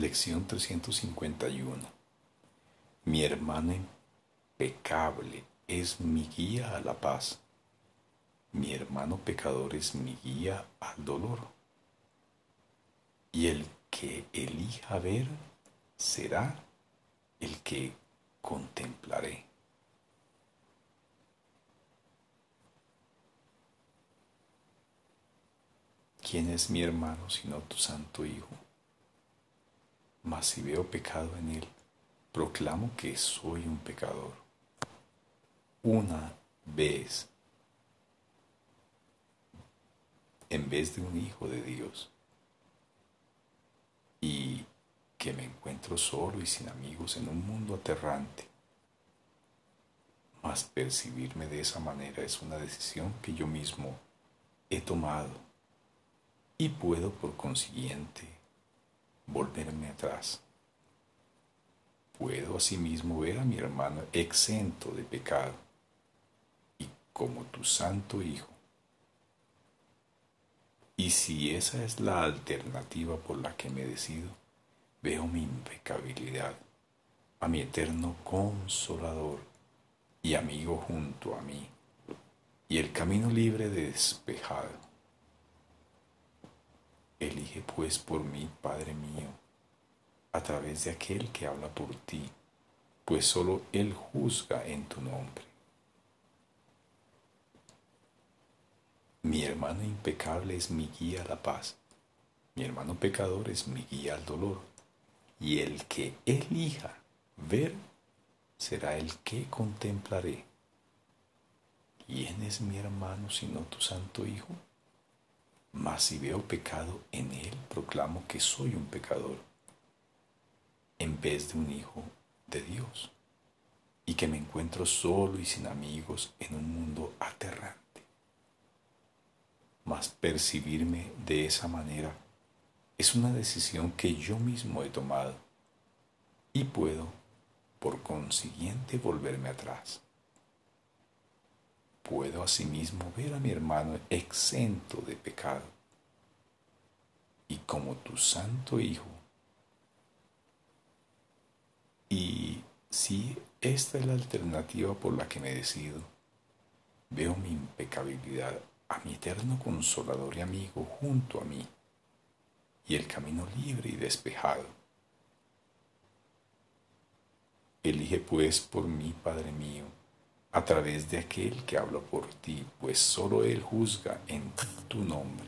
Lección 351. Mi hermano impecable es mi guía a la paz. Mi hermano pecador es mi guía al dolor. Y el que elija ver será el que contemplaré. ¿Quién es mi hermano sino tu santo Hijo? Mas si veo pecado en él, proclamo que soy un pecador. Una vez, en vez de un hijo de Dios, y que me encuentro solo y sin amigos en un mundo aterrante. Mas percibirme de esa manera es una decisión que yo mismo he tomado y puedo por consiguiente Puedo asimismo ver a mi hermano exento de pecado y como tu santo Hijo. Y si esa es la alternativa por la que me decido, veo mi impecabilidad, a mi eterno consolador y amigo junto a mí, y el camino libre de despejado. Elige pues por mí, Padre mío, a través de aquel que habla por ti, pues solo Él juzga en tu nombre. Mi hermano impecable es mi guía a la paz, mi hermano pecador es mi guía al dolor y el que elija ver será el que contemplaré. ¿Quién es mi hermano sino tu santo Hijo? Mas si veo pecado en él, proclamo que soy un pecador, en vez de un hijo de Dios, y que me encuentro solo y sin amigos en un mundo aterrante. Mas percibirme de esa manera es una decisión que yo mismo he tomado y puedo, por consiguiente, volverme atrás. Puedo asimismo ver a mi hermano exento de pecado y como tu santo Hijo. Si esta es la alternativa por la que me decido, veo mi impecabilidad a mi eterno consolador y amigo junto a mí y el camino libre y despejado. Elige pues por mí, Padre mío, a través de aquel que habla por ti, pues solo Él juzga en tu nombre.